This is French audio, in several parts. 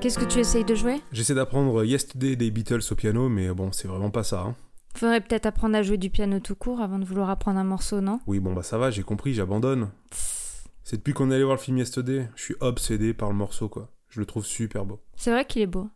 Qu'est-ce que tu essayes de jouer? J'essaie d'apprendre Yesterday des Beatles au piano, mais bon, c'est vraiment pas ça. Hein. Faudrait peut-être apprendre à jouer du piano tout court avant de vouloir apprendre un morceau, non? Oui, bon bah ça va, j'ai compris, j'abandonne. C'est depuis qu'on est allé voir le film Yesterday, je suis obsédé par le morceau quoi. Je le trouve super beau. C'est vrai qu'il est beau.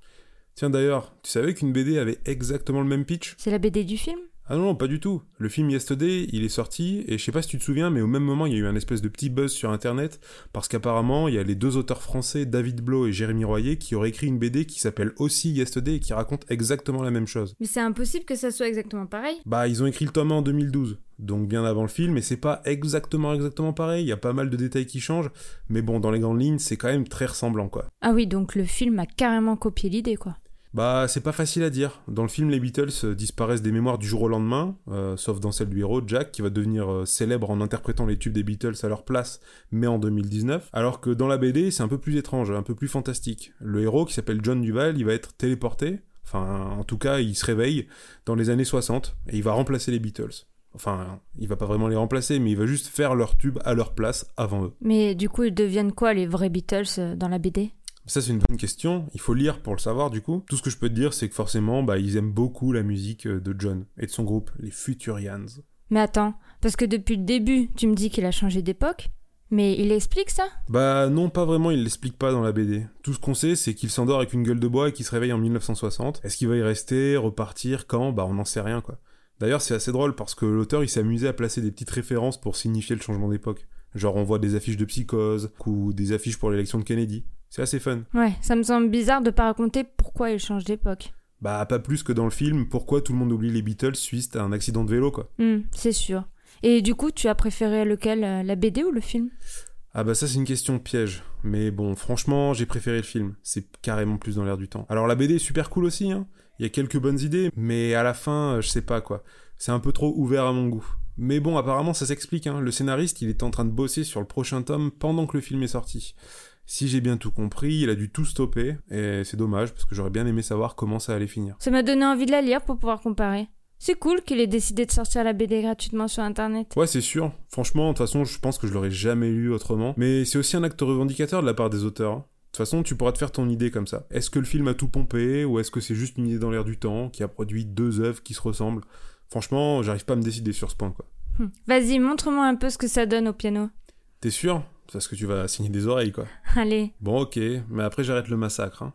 Tiens d'ailleurs, tu savais qu'une BD avait exactement le même pitch? C'est la BD du film? Ah non, non, pas du tout. Le film Yesterday, il est sorti, et je sais pas si tu te souviens, mais au même moment, il y a eu un espèce de petit buzz sur internet, parce qu'apparemment, il y a les deux auteurs français, David Blo et Jérémy Royer, qui auraient écrit une BD qui s'appelle aussi Yesterday et qui raconte exactement la même chose. Mais c'est impossible que ça soit exactement pareil. Bah, ils ont écrit le tome 1 en 2012, donc bien avant le film, et c'est pas exactement exactement pareil, il y a pas mal de détails qui changent, mais bon, dans les grandes lignes, c'est quand même très ressemblant, quoi. Ah oui, donc le film a carrément copié l'idée, quoi. Bah, c'est pas facile à dire. Dans le film, les Beatles euh, disparaissent des mémoires du jour au lendemain, euh, sauf dans celle du héros, Jack, qui va devenir euh, célèbre en interprétant les tubes des Beatles à leur place, mais en 2019. Alors que dans la BD, c'est un peu plus étrange, un peu plus fantastique. Le héros, qui s'appelle John Duval, il va être téléporté, enfin, en tout cas, il se réveille dans les années 60, et il va remplacer les Beatles. Enfin, il va pas vraiment les remplacer, mais il va juste faire leur tube à leur place avant eux. Mais du coup, ils deviennent quoi les vrais Beatles dans la BD Ça, c'est une bonne question. Il faut lire pour le savoir, du coup. Tout ce que je peux te dire, c'est que forcément, bah, ils aiment beaucoup la musique euh, de John et de son groupe, les Futurians. Mais attends, parce que depuis le début, tu me dis qu'il a changé d'époque Mais il explique ça? Bah non, pas vraiment, il l'explique pas dans la BD. Tout ce qu'on sait, c'est qu'il s'endort avec une gueule de bois et qu'il se réveille en 1960. Est-ce qu'il va y rester, repartir, quand? Bah on n'en sait rien, quoi. D'ailleurs, c'est assez drôle parce que l'auteur, il s'est amusé à placer des petites références pour signifier le changement d'époque. Genre, on voit des affiches de Psychose ou des affiches pour l'élection de Kennedy. C'est assez fun. Ouais, ça me semble bizarre de pas raconter pourquoi il change d'époque. Bah, pas plus que dans le film, pourquoi tout le monde oublie les Beatles suite à un accident de vélo, quoi. Hmm, c'est sûr. Et du coup, tu as préféré lequel, euh, la BD ou le film? Ah bah ça c'est une question piège. Mais bon, franchement, j'ai préféré le film. C'est carrément plus dans l'air du temps. Alors la BD est super cool aussi, hein. Il y a quelques bonnes idées, mais à la fin, euh, je sais pas quoi. C'est un peu trop ouvert à mon goût. Mais bon, apparemment ça s'explique, hein. Le scénariste, il est en train de bosser sur le prochain tome pendant que le film est sorti. Si j'ai bien tout compris, il a dû tout stopper, et c'est dommage, parce que j'aurais bien aimé savoir comment ça allait finir. Ça m'a donné envie de la lire pour pouvoir comparer. C'est cool qu'il ait décidé de sortir la BD gratuitement sur internet. Ouais, c'est sûr. Franchement, de toute façon, je pense que je l'aurais jamais lu autrement. Mais c'est aussi un acte revendicateur de la part des auteurs. hein. De toute façon, tu pourras te faire ton idée comme ça. Est-ce que le film a tout pompé, ou est-ce que c'est juste une idée dans l'air du temps, qui a produit deux œuvres qui se ressemblent? Franchement, j'arrive pas à me décider sur ce point, quoi. Hum. Vas-y, montre-moi un peu ce que ça donne au piano. T'es sûr? Parce que tu vas signer des oreilles, quoi. Allez. Bon, ok, mais après j'arrête le massacre, hein.